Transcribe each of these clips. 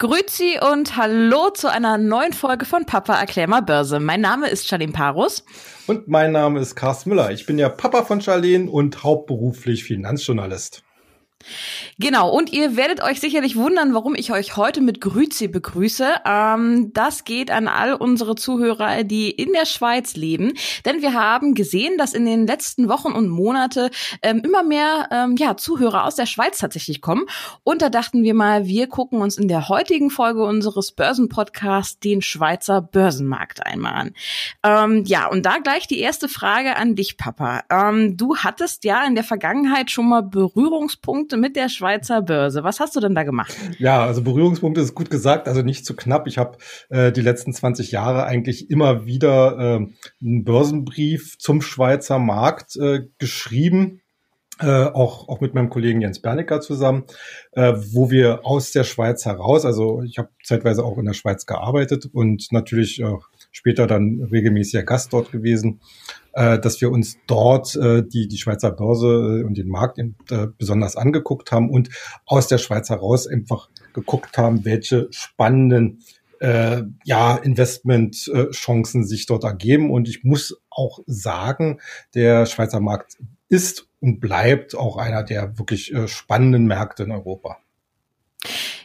Grüezi und hallo zu einer neuen Folge von Papa erklär mal Börse. Mein Name ist Charlene Parus. Und mein Name ist Carsten Müller. Ich bin ja Papa von Charlene und hauptberuflich Finanzjournalist. Genau, und ihr werdet euch sicherlich wundern, warum ich euch heute mit Grüzi begrüße. Ähm, das geht an all unsere Zuhörer, die in der Schweiz leben. Denn wir haben gesehen, dass in den letzten Wochen und Monate ähm, immer mehr ähm, ja, Zuhörer aus der Schweiz tatsächlich kommen. Und da dachten wir mal, wir gucken uns in der heutigen Folge unseres Börsenpodcasts den Schweizer Börsenmarkt einmal an. Ähm, ja, und da gleich die erste Frage an dich, Papa. Ähm, du hattest ja in der Vergangenheit schon mal Berührungspunkte Mit der Schweizer Börse. Was hast du denn da gemacht? Ja, also Berührungspunkte ist gut gesagt, also nicht zu knapp. Ich habe äh, die letzten 20 Jahre eigentlich immer wieder äh, einen Börsenbrief zum Schweizer Markt äh, geschrieben. Äh, auch, auch mit meinem Kollegen Jens Bernecker zusammen, äh, wo wir aus der Schweiz heraus, also ich habe zeitweise auch in der Schweiz gearbeitet und natürlich äh, später dann regelmäßiger Gast dort gewesen, dass wir uns dort äh, die, die Schweizer Börse äh, und den Markt äh, besonders angeguckt haben und aus der Schweiz heraus einfach geguckt haben, welche spannenden äh, ja, Investmentchancen sich dort ergeben. Und ich muss auch sagen, der Schweizer Markt ist und bleibt auch einer der wirklich äh, spannenden Märkte in Europa.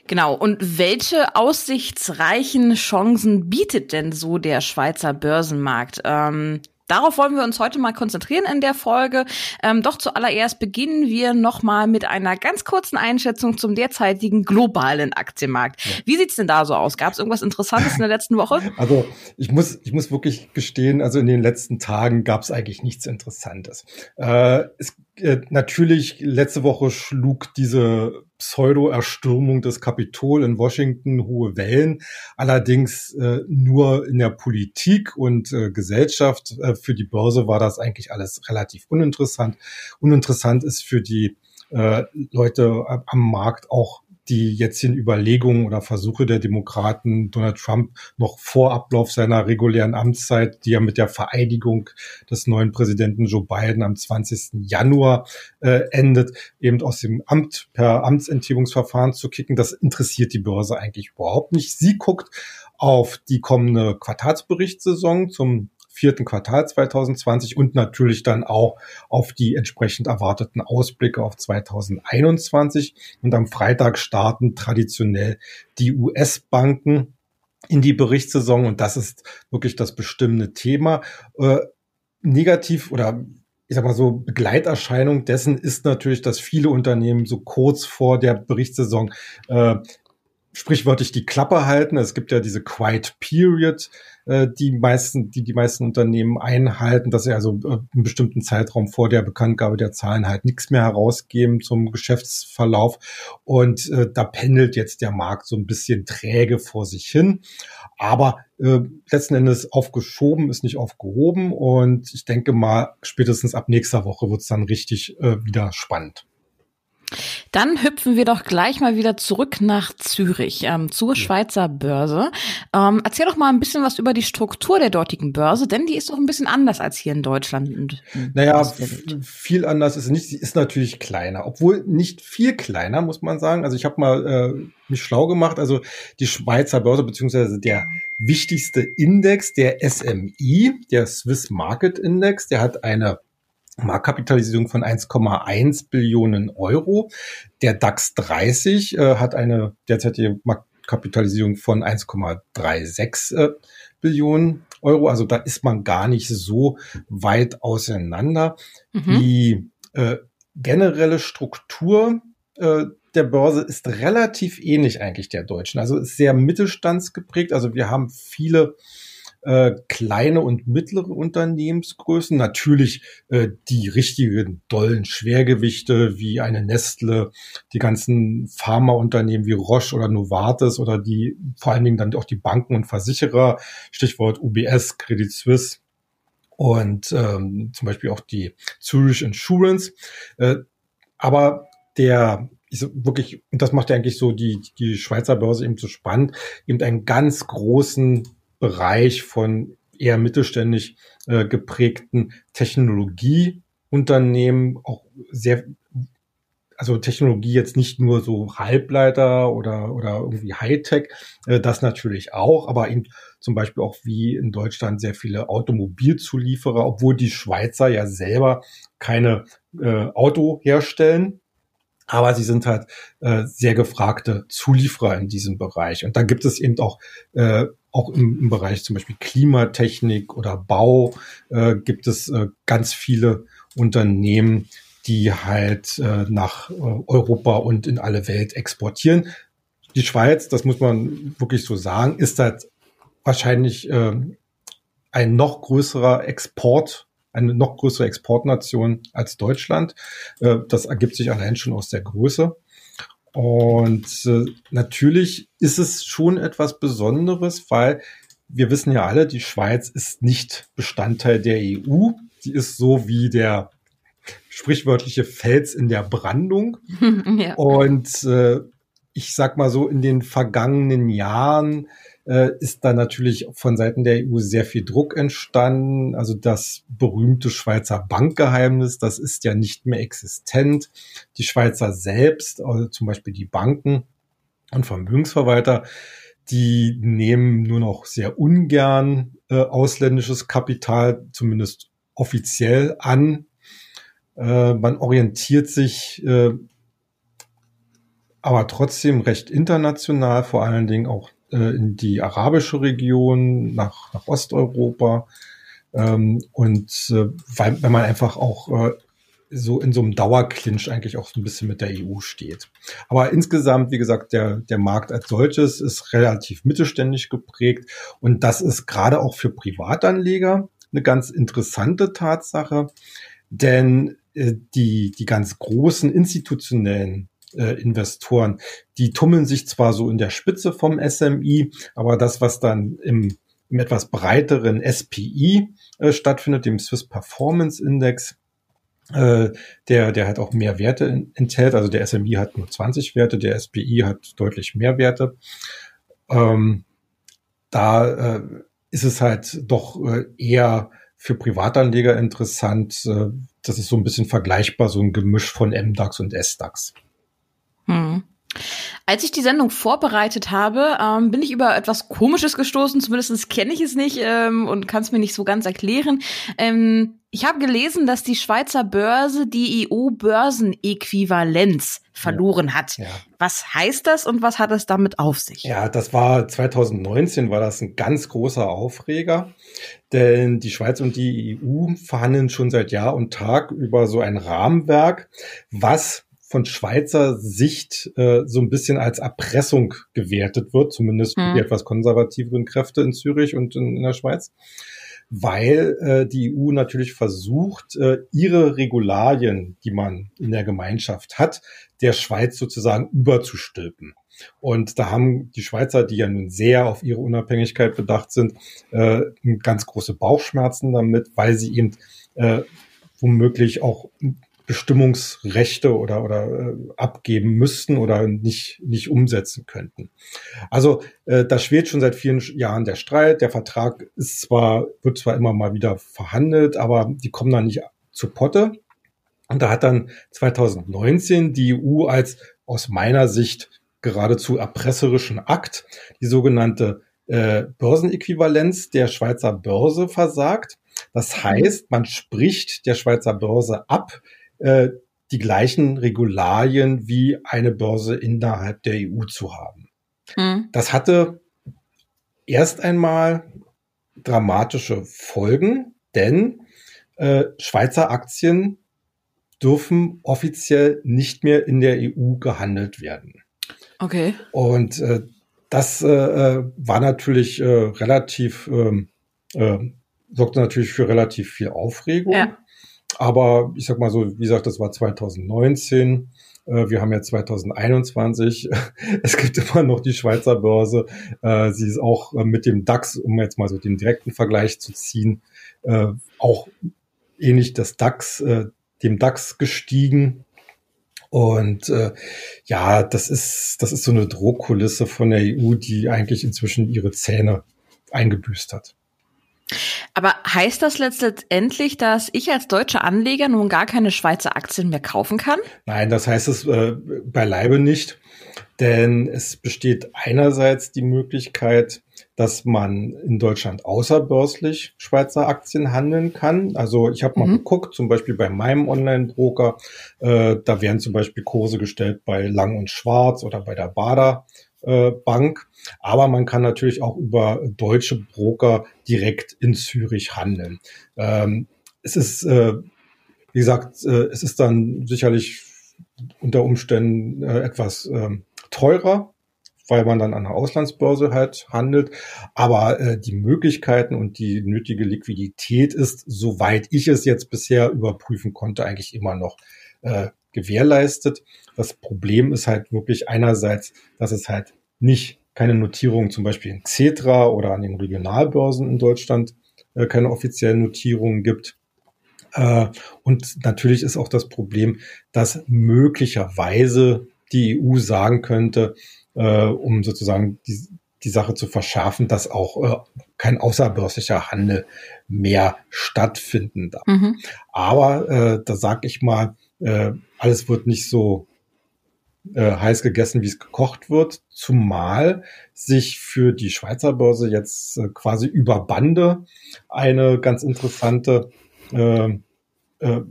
Genau. Und welche aussichtsreichen Chancen bietet denn so der Schweizer Börsenmarkt? Ähm, Darauf wollen wir uns heute mal konzentrieren in der Folge. Ähm, doch zuallererst beginnen wir nochmal mit einer ganz kurzen Einschätzung zum derzeitigen globalen Aktienmarkt. Ja. Wie sieht's denn da so aus? Gab es irgendwas Interessantes in der letzten Woche? Also ich muss, ich muss wirklich gestehen, also in den letzten Tagen gab es eigentlich nichts Interessantes. Äh, es äh, natürlich, letzte Woche schlug diese Pseudo-Erstürmung des Kapitol in Washington hohe Wellen, allerdings äh, nur in der Politik und äh, Gesellschaft. Äh, für die Börse war das eigentlich alles relativ uninteressant. Uninteressant ist für die äh, Leute am Markt auch die jetzigen Überlegungen oder Versuche der Demokraten, Donald Trump noch vor Ablauf seiner regulären Amtszeit, die ja mit der Vereidigung des neuen Präsidenten Joe Biden am 20. Januar äh, endet, eben aus dem Amt per Amtsenthebungsverfahren zu kicken. Das interessiert die Börse eigentlich überhaupt nicht. Sie guckt auf die kommende Quartalsberichtssaison zum vierten Quartal 2020 und natürlich dann auch auf die entsprechend erwarteten Ausblicke auf 2021. Und am Freitag starten traditionell die US-Banken in die Berichtssaison und das ist wirklich das bestimmende Thema. Äh, negativ oder ich sag mal so, Begleiterscheinung dessen ist natürlich, dass viele Unternehmen so kurz vor der Berichtssaison äh, sprichwörtlich die Klappe halten. Es gibt ja diese Quiet Period, äh, die meisten, die die meisten Unternehmen einhalten, dass sie also äh, einen bestimmten Zeitraum vor der Bekanntgabe der Zahlen halt nichts mehr herausgeben zum Geschäftsverlauf. Und äh, da pendelt jetzt der Markt so ein bisschen träge vor sich hin. Aber äh, letzten Endes aufgeschoben ist nicht aufgehoben. Und ich denke mal, spätestens ab nächster Woche wird es dann richtig äh, wieder spannend. Dann hüpfen wir doch gleich mal wieder zurück nach Zürich ähm, zur Schweizer Börse. Ähm, erzähl doch mal ein bisschen was über die Struktur der dortigen Börse, denn die ist doch ein bisschen anders als hier in Deutschland. Und, naja, viel anders ist nicht. Sie ist natürlich kleiner, obwohl nicht viel kleiner, muss man sagen. Also ich habe mal äh, mich schlau gemacht. Also die Schweizer Börse beziehungsweise der wichtigste Index, der SMI, der Swiss Market Index, der hat eine Marktkapitalisierung von 1,1 Billionen Euro. Der DAX 30 äh, hat eine derzeitige Marktkapitalisierung von 1,36 äh, Billionen Euro. Also da ist man gar nicht so weit auseinander. Mhm. Die äh, generelle Struktur äh, der Börse ist relativ ähnlich eigentlich der deutschen. Also ist sehr mittelstandsgeprägt. Also wir haben viele äh, kleine und mittlere Unternehmensgrößen, natürlich äh, die richtigen dollen Schwergewichte wie eine Nestle, die ganzen Pharmaunternehmen wie Roche oder Novartis oder die vor allen Dingen dann auch die Banken und Versicherer, Stichwort UBS, Credit Suisse und ähm, zum Beispiel auch die Zurich Insurance. Äh, aber der ist wirklich, und das macht ja eigentlich so die, die Schweizer Börse eben so spannend, eben einen ganz großen Bereich von eher mittelständisch äh, geprägten Technologieunternehmen, auch sehr also Technologie jetzt nicht nur so Halbleiter oder, oder irgendwie Hightech, äh, das natürlich auch, aber eben zum Beispiel auch wie in Deutschland sehr viele Automobilzulieferer, obwohl die Schweizer ja selber keine äh, Auto herstellen. Aber sie sind halt äh, sehr gefragte Zulieferer in diesem Bereich. Und da gibt es eben auch, äh, auch im, im Bereich zum Beispiel Klimatechnik oder Bau, äh, gibt es äh, ganz viele Unternehmen, die halt äh, nach äh, Europa und in alle Welt exportieren. Die Schweiz, das muss man wirklich so sagen, ist halt wahrscheinlich äh, ein noch größerer Export, eine noch größere Exportnation als Deutschland. Äh, das ergibt sich allein schon aus der Größe. Und äh, natürlich ist es schon etwas Besonderes, weil wir wissen ja alle, die Schweiz ist nicht Bestandteil der EU. Die ist so wie der sprichwörtliche Fels in der Brandung. ja. Und äh, ich sag mal so, in den vergangenen Jahren äh, ist da natürlich von Seiten der EU sehr viel Druck entstanden. Also das berühmte Schweizer Bankgeheimnis, das ist ja nicht mehr existent. Die Schweizer selbst, also zum Beispiel die Banken und Vermögensverwalter, die nehmen nur noch sehr ungern äh, ausländisches Kapital, zumindest offiziell an. Äh, man orientiert sich äh, aber trotzdem recht international, vor allen Dingen auch äh, in die arabische Region, nach, nach Osteuropa. Ähm, und äh, weil, wenn man einfach auch äh, so in so einem Dauerclinch eigentlich auch so ein bisschen mit der EU steht. Aber insgesamt, wie gesagt, der, der Markt als solches ist relativ mittelständisch geprägt und das ist gerade auch für Privatanleger eine ganz interessante Tatsache, denn äh, die, die ganz großen institutionellen äh, Investoren, die tummeln sich zwar so in der Spitze vom SMI, aber das, was dann im, im etwas breiteren SPI äh, stattfindet, dem Swiss Performance Index, äh, der, der hat auch mehr Werte enthält. Also der SMI hat nur 20 Werte, der SPI hat deutlich mehr Werte. Ähm, da äh, ist es halt doch äh, eher für Privatanleger interessant. Äh, das ist so ein bisschen vergleichbar, so ein Gemisch von MDAX und SDAX. Hm. Als ich die Sendung vorbereitet habe, ähm, bin ich über etwas Komisches gestoßen. Zumindest kenne ich es nicht ähm, und kann es mir nicht so ganz erklären. Ähm, ich habe gelesen, dass die Schweizer Börse die EU-Börsenäquivalenz verloren hat. Ja. Was heißt das und was hat es damit auf sich? Ja, das war 2019 war das ein ganz großer Aufreger, denn die Schweiz und die EU verhandeln schon seit Jahr und Tag über so ein Rahmenwerk, was von Schweizer Sicht äh, so ein bisschen als Erpressung gewertet wird, zumindest hm. die etwas konservativeren Kräfte in Zürich und in, in der Schweiz, weil äh, die EU natürlich versucht, äh, ihre Regularien, die man in der Gemeinschaft hat, der Schweiz sozusagen überzustülpen. Und da haben die Schweizer, die ja nun sehr auf ihre Unabhängigkeit bedacht sind, äh, ganz große Bauchschmerzen damit, weil sie eben äh, womöglich auch Bestimmungsrechte oder, oder äh, abgeben müssten oder nicht, nicht umsetzen könnten. Also äh, da schwelt schon seit vielen Jahren der Streit. Der Vertrag ist zwar, wird zwar immer mal wieder verhandelt, aber die kommen da nicht zu Potte. Und da hat dann 2019 die EU als aus meiner Sicht geradezu erpresserischen Akt die sogenannte äh, Börsenäquivalenz der Schweizer Börse versagt. Das heißt, man spricht der Schweizer Börse ab, äh, die gleichen Regularien wie eine Börse innerhalb der EU zu haben. Mhm. Das hatte erst einmal dramatische Folgen, denn äh, Schweizer Aktien dürfen offiziell nicht mehr in der EU gehandelt werden. Okay. Und äh, das äh, äh war natürlich äh, relativ, ähm, äh, sorgte natürlich für relativ viel Aufregung. Ja. Aber ich sag mal so, wie gesagt, das war 2019. Äh, wir haben ja 2021. Es gibt immer noch die Schweizer Börse. Äh, sie ist auch äh, mit dem DAX, um jetzt mal so den direkten Vergleich zu ziehen, auch ähnlich das DAX, dem DAX gestiegen. Und äh, ja, das ist, das ist so eine Drohkulisse von der EU, die eigentlich inzwischen ihre Zähne eingebüßt hat. Aber heißt das letztendlich, dass ich als deutscher Anleger nun gar keine Schweizer Aktien mehr kaufen kann? Nein, das heißt es äh, beileibe nicht. Denn es besteht einerseits die Möglichkeit, dass man in Deutschland außerbörslich Schweizer Aktien handeln kann. Also ich habe mal mhm. geguckt, zum Beispiel bei meinem Online-Broker, äh, da werden zum Beispiel Kurse gestellt bei Lang und Schwarz oder bei der Bader Bank. Aber man kann natürlich auch über deutsche Broker direkt in Zürich handeln. Ähm, es ist, äh, wie gesagt, äh, es ist dann sicherlich unter Umständen äh, etwas äh, teurer, weil man dann an der Auslandsbörse halt handelt. Aber äh, die Möglichkeiten und die nötige Liquidität ist, soweit ich es jetzt bisher überprüfen konnte, eigentlich immer noch äh, gewährleistet. Das Problem ist halt wirklich einerseits, dass es halt nicht keine Notierungen zum Beispiel in Xetra oder an den Regionalbörsen in Deutschland äh, keine offiziellen Notierungen gibt. Äh, und natürlich ist auch das Problem, dass möglicherweise die EU sagen könnte, äh, um sozusagen die, die Sache zu verschärfen, dass auch äh, kein außerbörslicher Handel mehr stattfinden darf. Mhm. Aber äh, da sage ich mal, äh, alles wird nicht so äh, heiß gegessen, wie es gekocht wird, zumal sich für die Schweizer Börse jetzt äh, quasi über Bande eine ganz interessante äh, äh,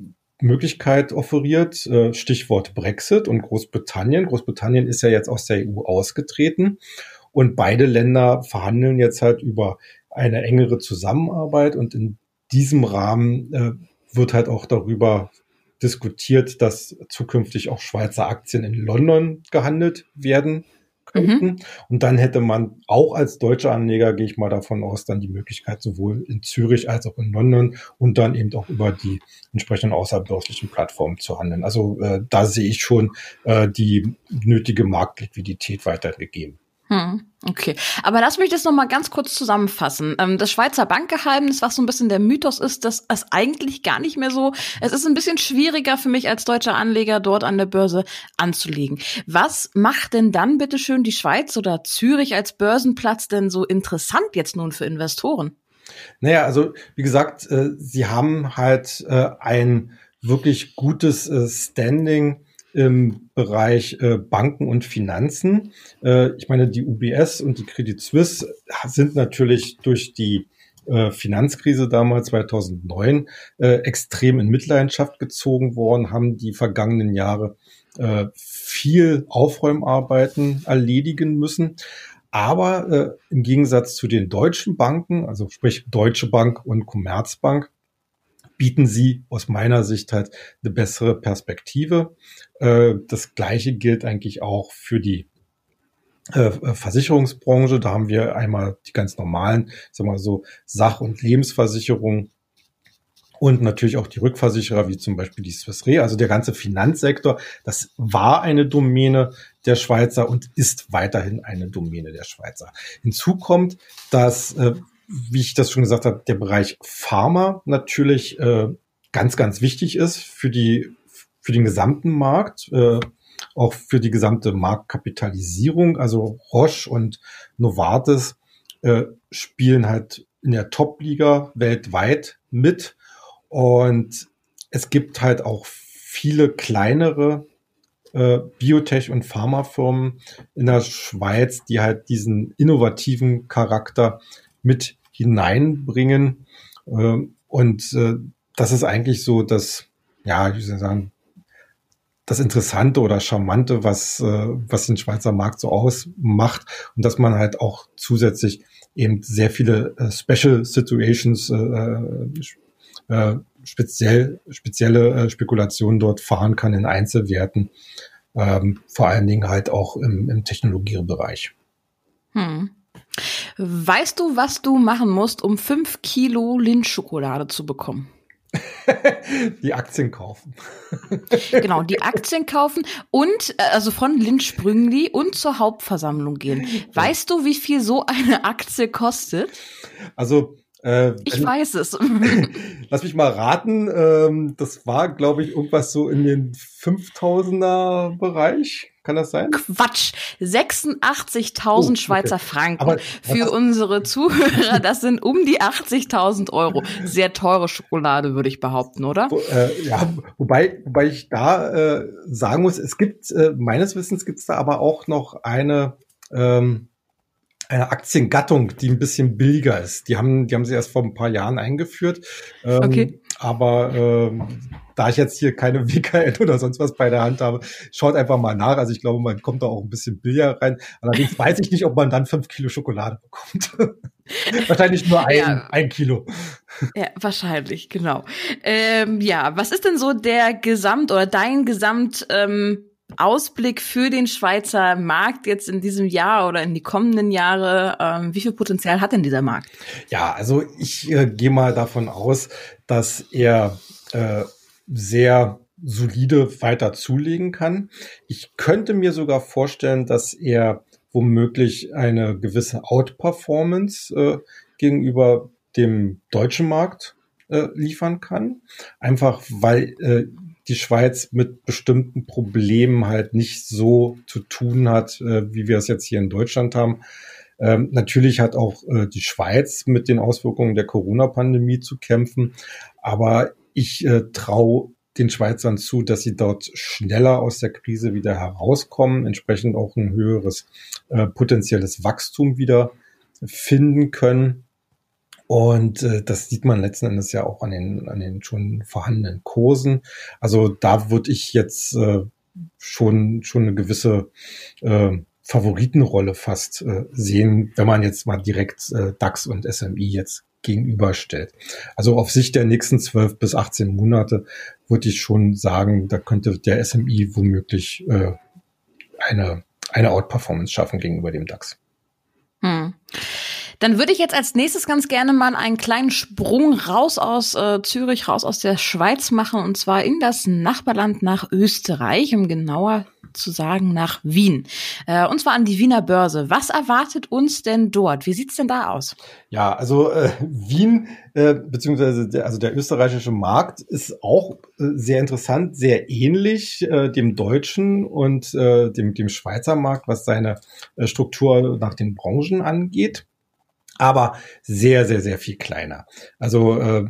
Möglichkeit offeriert, äh, Stichwort Brexit und Großbritannien. Großbritannien ist ja jetzt aus der EU ausgetreten und beide Länder verhandeln jetzt halt über eine engere Zusammenarbeit und in diesem Rahmen äh, wird halt auch darüber diskutiert, dass zukünftig auch Schweizer Aktien in London gehandelt werden könnten. Mhm. Und dann hätte man auch als deutscher Anleger, gehe ich mal davon aus, dann die Möglichkeit, sowohl in Zürich als auch in London und dann eben auch über die entsprechenden außerbörslichen Plattformen zu handeln. Also äh, da sehe ich schon äh, die nötige Marktliquidität weitergegeben. Hm, okay, aber lass mich das noch mal ganz kurz zusammenfassen. Ähm, das Schweizer Bankgeheimnis, was so ein bisschen der Mythos ist, dass es eigentlich gar nicht mehr so. Es ist ein bisschen schwieriger für mich als deutscher Anleger dort an der Börse anzulegen. Was macht denn dann bitte schön die Schweiz oder Zürich als Börsenplatz denn so interessant jetzt nun für Investoren? Naja, also wie gesagt, äh, sie haben halt äh, ein wirklich gutes äh, Standing im Bereich äh, Banken und Finanzen. Äh, ich meine, die UBS und die Credit Suisse sind natürlich durch die äh, Finanzkrise damals 2009 äh, extrem in Mitleidenschaft gezogen worden, haben die vergangenen Jahre äh, viel Aufräumarbeiten erledigen müssen. Aber im Gegensatz zu den deutschen Banken, also sprich Deutsche Bank und Commerzbank, bieten sie aus meiner Sicht halt eine bessere Perspektive. Äh, das Gleiche gilt eigentlich auch für die äh, Versicherungsbranche. Da haben wir einmal die ganz normalen, sagen wir so, Sach- und Lebensversicherungen und natürlich auch die Rückversicherer, wie zum Beispiel die Swiss Re. Also der ganze Finanzsektor, das war eine Domäne der Schweizer und ist weiterhin eine Domäne der Schweizer. Hinzu kommt, dass äh, wie ich das schon gesagt habe, der Bereich Pharma natürlich äh, ganz, ganz wichtig ist für die für den gesamten Markt, äh, auch für die gesamte Marktkapitalisierung. Also Roche und Novartis äh, spielen halt in der Top-Liga weltweit mit und es gibt halt auch viele kleinere äh, Biotech- und Pharmafirmen in der Schweiz, die halt diesen innovativen Charakter mit hineinbringen. Äh, und äh, das ist eigentlich so das, ja, ich sagen, das Interessante oder Charmante, was, äh, was den Schweizer Markt so ausmacht und dass man halt auch zusätzlich eben sehr viele äh, Special Situations, äh, speziell, spezielle Spekulationen dort fahren kann in Einzelwerten, ähm, vor allen Dingen halt auch im, im Technologiebereich. Hm. Weißt du, was du machen musst, um fünf Kilo Lindschokolade zu bekommen? die Aktien kaufen. genau, die Aktien kaufen und äh, also von Lind Sprüngli und zur Hauptversammlung gehen. Weißt du, wie viel so eine Aktie kostet? Also Äh, ich weiß es. lass mich mal raten. Ähm, das war, glaube ich, irgendwas so in den 5000er Bereich. Kann das sein? Quatsch. 86.000 oh, Schweizer okay. Franken Aber, für unsere Zuhörer. Das sind um die 80.000 Euro. Sehr teure Schokolade, würde ich behaupten, oder? Wo, äh, ja, wobei, wobei ich da äh, sagen muss, es gibt, äh, meines Wissens gibt es da aber auch noch eine, ähm, eine Aktiengattung, die ein bisschen billiger ist. Die haben, die haben sie erst vor ein paar Jahren eingeführt. Ähm, okay. Aber ähm, da ich jetzt hier keine WKN oder sonst was bei der Hand habe, schaut einfach mal nach. Also ich glaube, man kommt da auch ein bisschen billiger rein. Allerdings weiß ich nicht, ob man dann fünf Kilo Schokolade bekommt. wahrscheinlich nur ein, ja. ein Kilo. Ja, wahrscheinlich, genau. Ähm, ja, was ist denn so der Gesamt oder dein Gesamt ähm, Ausblick für den Schweizer Markt jetzt in diesem Jahr oder in die kommenden Jahre? Ähm, wie viel Potenzial hat denn dieser Markt? Ja, also ich äh, gehe mal davon aus, dass er äh, sehr solide weiter zulegen kann. Ich könnte mir sogar vorstellen, dass er womöglich eine gewisse Outperformance äh, gegenüber dem deutschen Markt äh, liefern kann. Einfach weil äh, die Schweiz mit bestimmten Problemen halt nicht so zu tun hat, äh, wie wir es jetzt hier in Deutschland haben. Ähm, natürlich hat auch äh, die Schweiz mit den Auswirkungen der Corona-Pandemie zu kämpfen, aber ich äh, traue den Schweizern zu, dass sie dort schneller aus der Krise wieder herauskommen, entsprechend auch ein höheres äh, potenzielles Wachstum wieder finden können. Und äh, das sieht man letzten Endes ja auch an den, an den schon vorhandenen Kursen. Also da würde ich jetzt äh, schon, schon eine gewisse äh, Favoritenrolle fast äh, sehen, wenn man jetzt mal direkt äh, DAX und SMI jetzt gegenüberstellt. Also auf Sicht der nächsten 12 bis 18 Monate würde ich schon sagen, da könnte der SMI womöglich äh, eine, eine Outperformance schaffen gegenüber dem DAX. Hm. Dann würde ich jetzt als nächstes ganz gerne mal einen kleinen Sprung raus aus äh, Zürich, raus aus der Schweiz machen und zwar in das Nachbarland nach Österreich, um genauer zu sagen nach Wien. Äh, und zwar an die Wiener Börse. Was erwartet uns denn dort? Wie sieht's denn da aus? Ja, also äh, Wien äh, beziehungsweise der, also der österreichische Markt ist auch äh, sehr interessant, sehr ähnlich äh, dem deutschen und äh, dem, dem Schweizer Markt, was seine äh, Struktur nach den Branchen angeht aber sehr, sehr, sehr viel kleiner. Also äh,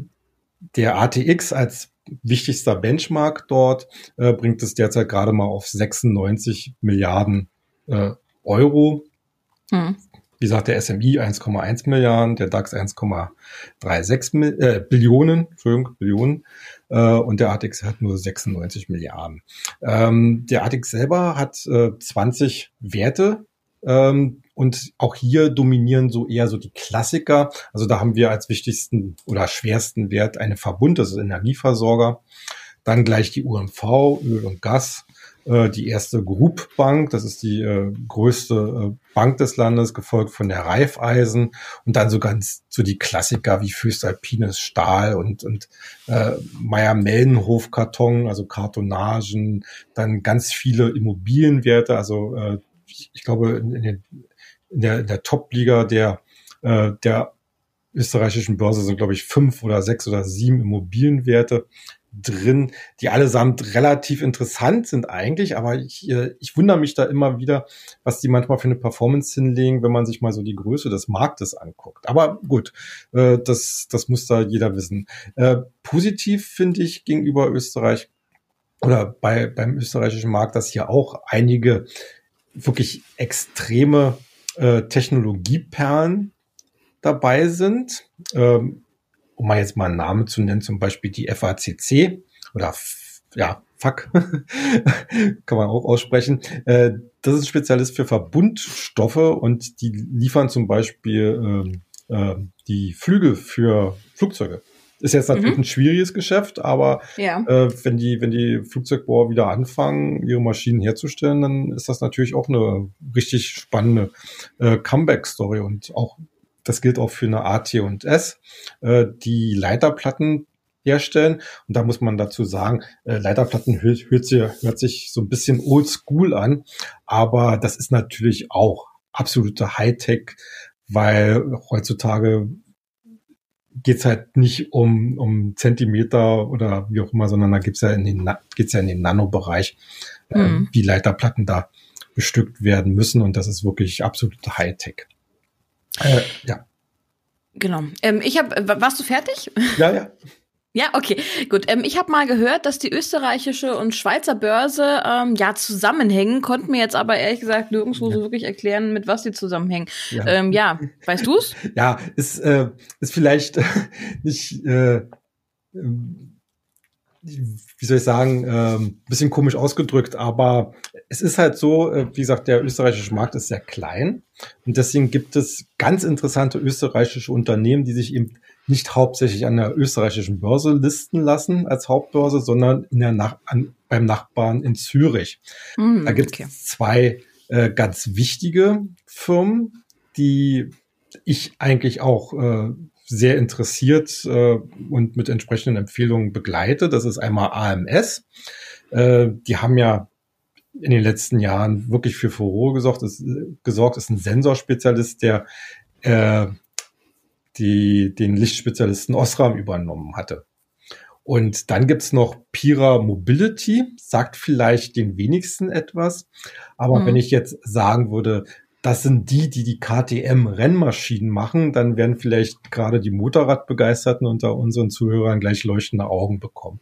der ATX als wichtigster Benchmark dort äh, bringt es derzeit gerade mal auf 96 Milliarden äh, Euro. Hm. Wie gesagt, der SMI 1,1 Milliarden, der DAX 1,36 äh, Billionen, Entschuldigung, Billionen äh, und der ATX hat nur 96 Milliarden. Ähm, der ATX selber hat äh, 20 Werte, ähm, und auch hier dominieren so eher so die Klassiker. Also da haben wir als wichtigsten oder schwersten Wert eine Verbund, das ist Energieversorger. Dann gleich die UMV, Öl und Gas. Äh, die erste Group Bank, das ist die äh, größte äh, Bank des Landes, gefolgt von der Raiffeisen und dann so ganz so die Klassiker wie Füßalpines Stahl und, und äh, Meier-Meldenhof Karton, also Kartonagen, dann ganz viele Immobilienwerte, also äh, ich, glaube in, in den in der, in der Top-Liga der, äh, der österreichischen Börse sind, glaube ich, fünf oder sechs oder sieben Immobilienwerte drin, die allesamt relativ interessant sind eigentlich, aber ich, äh, ich wundere mich da immer wieder, was die manchmal für eine Performance hinlegen, wenn man sich mal so die Größe des Marktes anguckt. Aber gut, äh, das, das muss da jeder wissen. Äh, positiv finde ich gegenüber Österreich oder bei, beim österreichischen Markt, dass hier auch einige wirklich extreme äh, Technologieperlen dabei sind. Ähm, um mal jetzt mal einen Namen zu nennen, zum Beispiel die FACC oder ja, FAC kann man auch aussprechen. Äh, das ist Spezialist für Verbundstoffe und die liefern zum Beispiel äh, äh, die Flügel für Flugzeuge. Ist jetzt natürlich mhm. ein schwieriges Geschäft, aber ja. äh, wenn die, wenn die Flugzeugbauer wieder anfangen, ihre Maschinen herzustellen, dann ist das natürlich auch eine richtig spannende äh, Comeback-Story und auch das gilt auch für eine AT und S, äh, die Leiterplatten herstellen. Und da muss man dazu sagen, äh, Leiterplatten hört, hört, sich, hört sich so ein bisschen oldschool an, aber das ist natürlich auch absolute Hightech, weil heutzutage geht's halt nicht um, um Zentimeter oder wie auch immer, sondern da gibt's ja in den, geht's ja in den Nanobereich, äh, mhm. wie Leiterplatten da bestückt werden müssen. Und das ist wirklich absolut Hightech. Äh, ja. Genau. Ähm, ich habe, warst du fertig? Ja, ja. Ja, okay, gut. Ähm, ich habe mal gehört, dass die österreichische und Schweizer Börse ähm, ja zusammenhängen, konnten mir jetzt aber ehrlich gesagt nirgendwo ja. so wirklich erklären, mit was die zusammenhängen. Ja, ähm, ja. weißt du's? Ja, ist, äh, ist vielleicht nicht, äh, wie soll ich sagen, ähm, bisschen komisch ausgedrückt, aber es ist halt so, äh, wie gesagt, der österreichische Markt ist sehr klein und deswegen gibt es ganz interessante österreichische Unternehmen, die sich eben nicht hauptsächlich an der österreichischen Börse listen lassen als Hauptbörse, sondern in der Nach an, beim Nachbarn in Zürich. Mm, da gibt es okay. zwei äh, ganz wichtige Firmen, die ich eigentlich auch äh, sehr interessiert äh, und mit entsprechenden Empfehlungen begleite. Das ist einmal AMS. Äh, die haben ja in den letzten Jahren wirklich für Furore gesorgt. Ist, gesorgt ist ein Sensorspezialist, der äh, die den Lichtspezialisten Osram übernommen hatte. Und dann gibt's noch Pira Mobility, sagt vielleicht den wenigsten etwas. Aber mhm. wenn ich jetzt sagen würde, das sind die, die die KTM-Rennmaschinen machen, dann werden vielleicht gerade die Motorradbegeisterten unter unseren Zuhörern gleich leuchtende Augen bekommen.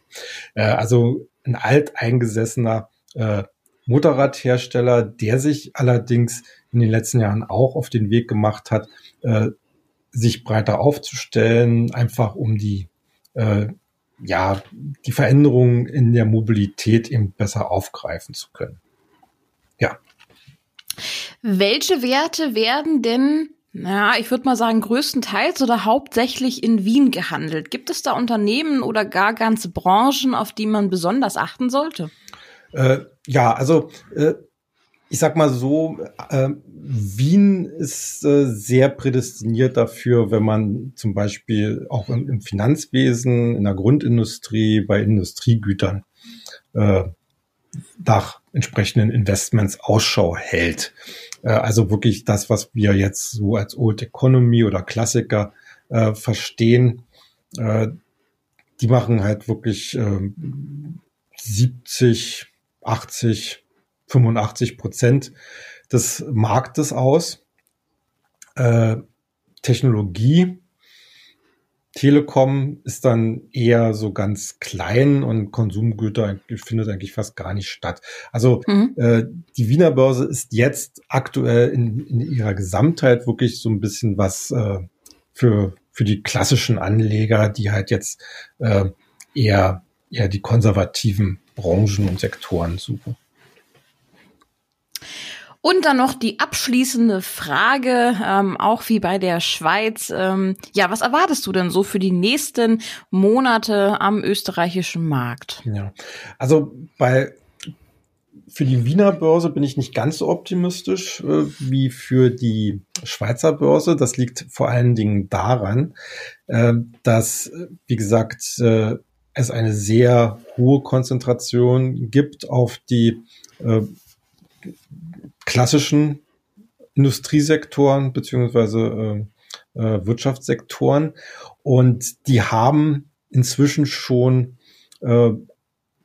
Äh, also ein alteingesessener äh, Motorradhersteller, der sich allerdings in den letzten Jahren auch auf den Weg gemacht hat, äh, sich breiter aufzustellen, einfach um die, äh, ja, die Veränderungen in der Mobilität eben besser aufgreifen zu können. Ja. Welche Werte werden denn ja, ich würde mal sagen, größtenteils oder hauptsächlich in Wien gehandelt. Gibt es da Unternehmen oder gar ganze Branchen, auf die man besonders achten sollte? Äh, ja, also äh, ich sag mal so, äh, Wien ist äh, sehr prädestiniert dafür, wenn man zum Beispiel auch im, im Finanzwesen, in der Grundindustrie, bei Industriegütern äh, nach entsprechenden Investments Ausschau hält. Äh, also wirklich das, was wir jetzt so als Old Economy oder Klassiker äh, verstehen. Äh, die machen halt wirklich äh, 70, 80 85 Prozent des Marktes aus. Äh, Technologie, Telekom ist dann eher so ganz klein und Konsumgüter findet eigentlich fast gar nicht statt. Also mhm. äh, die Wiener Börse ist jetzt aktuell in, in, ihrer Gesamtheit wirklich so ein bisschen was äh, für, für die klassischen Anleger, die halt jetzt äh, eher, eher die konservativen Branchen und Sektoren suchen. Und dann noch die abschließende Frage, ähm, auch wie bei der Schweiz. Ähm, ja, was erwartest du denn so für die nächsten Monate am österreichischen Markt? Ja, also bei für die Wiener Börse bin ich nicht ganz so optimistisch äh, wie für die Schweizer Börse. Das liegt vor allen Dingen daran, äh, dass, wie gesagt, äh, es eine sehr hohe Konzentration gibt auf die äh, klassischen Industriesektoren beziehungsweise äh, äh, Wirtschaftssektoren und die haben inzwischen schon äh,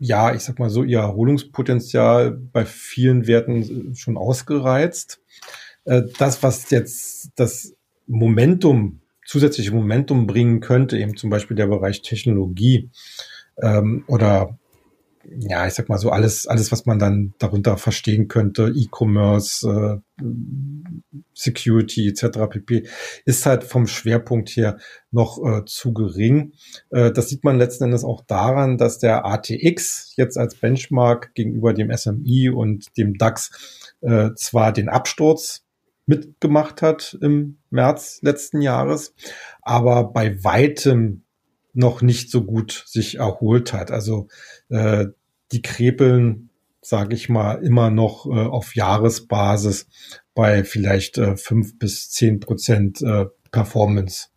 ja, ich sag mal so, ihr Erholungspotenzial bei vielen Werten schon ausgereizt. Äh, das, was jetzt das Momentum, zusätzliche Momentum bringen könnte, eben zum Beispiel der Bereich Technologie ähm, oder ja, ich sag mal so alles, alles, was man dann darunter verstehen könnte, E-Commerce, äh, Security etc. pp, ist halt vom Schwerpunkt her noch äh, zu gering. Äh, das sieht man letzten Endes auch daran, dass der ATX jetzt als Benchmark gegenüber dem SMI und dem DAX äh, zwar den Absturz mitgemacht hat im März letzten Jahres, aber bei weitem noch nicht so gut sich erholt hat. Also äh, die krepeln, sage ich mal, immer noch äh, auf Jahresbasis bei vielleicht äh, fünf bis zehn Prozent äh, Performance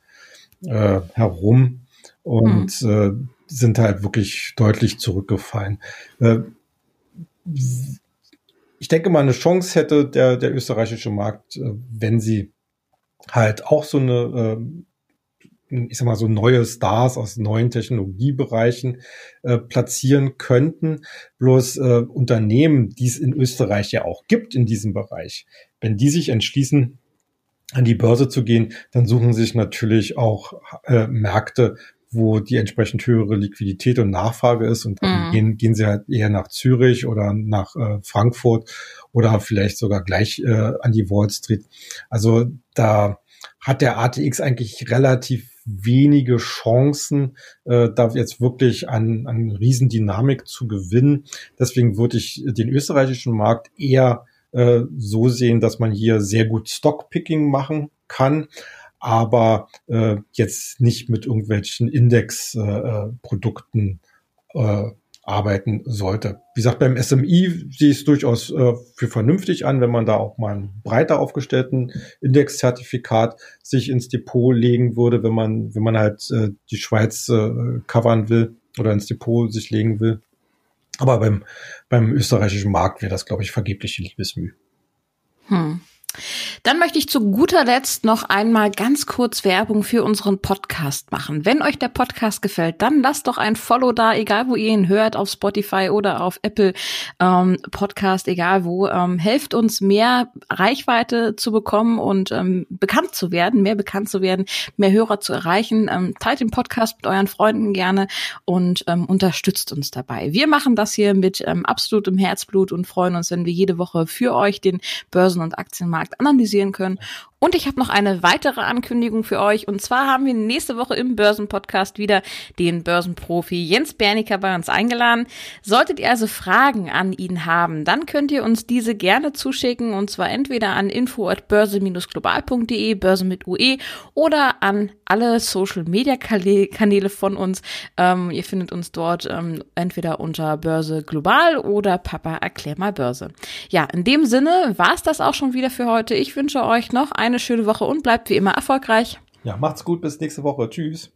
äh, herum und mhm. äh, sind halt wirklich deutlich zurückgefallen. Äh, ich denke mal, eine Chance hätte der, der österreichische Markt, äh, wenn sie halt auch so eine äh, ich sag mal so neue Stars aus neuen Technologiebereichen äh, platzieren könnten. Bloß äh, Unternehmen, die es in Österreich ja auch gibt in diesem Bereich, wenn die sich entschließen, an die Börse zu gehen, dann suchen sich natürlich auch äh, Märkte, wo die entsprechend höhere Liquidität und Nachfrage ist und dann mhm. gehen, gehen sie halt eher nach Zürich oder nach äh, Frankfurt oder vielleicht sogar gleich äh, an die Wall Street. Also da hat der ATX eigentlich relativ wenige Chancen, äh, da jetzt wirklich an, an Riesendynamik zu gewinnen. Deswegen würde ich den österreichischen Markt eher äh, so sehen, dass man hier sehr gut Stockpicking machen kann, aber äh, jetzt nicht mit irgendwelchen Indexprodukten äh, äh, arbeiten sollte. Wie gesagt, beim SMI ich es durchaus äh, für vernünftig an, wenn man da auch mal einen breiter aufgestellten Indexzertifikat sich ins Depot legen würde, wenn man, wenn man halt äh, die Schweiz äh, covern will oder ins Depot sich legen will. Aber beim, beim österreichischen Markt wäre das, glaube ich, vergebliche Liebesmüh. Hm. Dann möchte ich zu guter Letzt noch einmal ganz kurz Werbung für unseren Podcast machen. Wenn euch der Podcast gefällt, dann lasst doch ein Follow da, egal wo ihr ihn hört, auf Spotify oder auf Apple ähm, Podcast, egal wo. Ähm, helft uns mehr Reichweite zu bekommen und ähm, bekannt zu werden, mehr bekannt zu werden, mehr Hörer zu erreichen. Ähm, teilt den Podcast mit euren Freunden gerne und ähm, unterstützt uns dabei. Wir machen das hier mit ähm, absolutem Herzblut und freuen uns, wenn wir jede Woche für euch den Börsen- und Aktienmarkt analysieren analysieren können und ich habe noch eine weitere Ankündigung für euch. Und zwar haben wir nächste Woche im Börsenpodcast wieder den Börsenprofi Jens Berniker bei uns eingeladen. Solltet ihr also Fragen an ihn haben, dann könnt ihr uns diese gerne zuschicken. Und zwar entweder an info.börse-global.de, Börse mit UE, oder an alle Social-Media-Kanäle von uns. Ähm, ihr findet uns dort ähm, entweder unter Börse Global oder Papa erklär mal Börse. Ja, in dem Sinne war es das auch schon wieder für heute. Ich wünsche euch noch ein eine schöne Woche und bleibt wie immer erfolgreich. Ja, macht's gut, bis nächste Woche. Tschüss.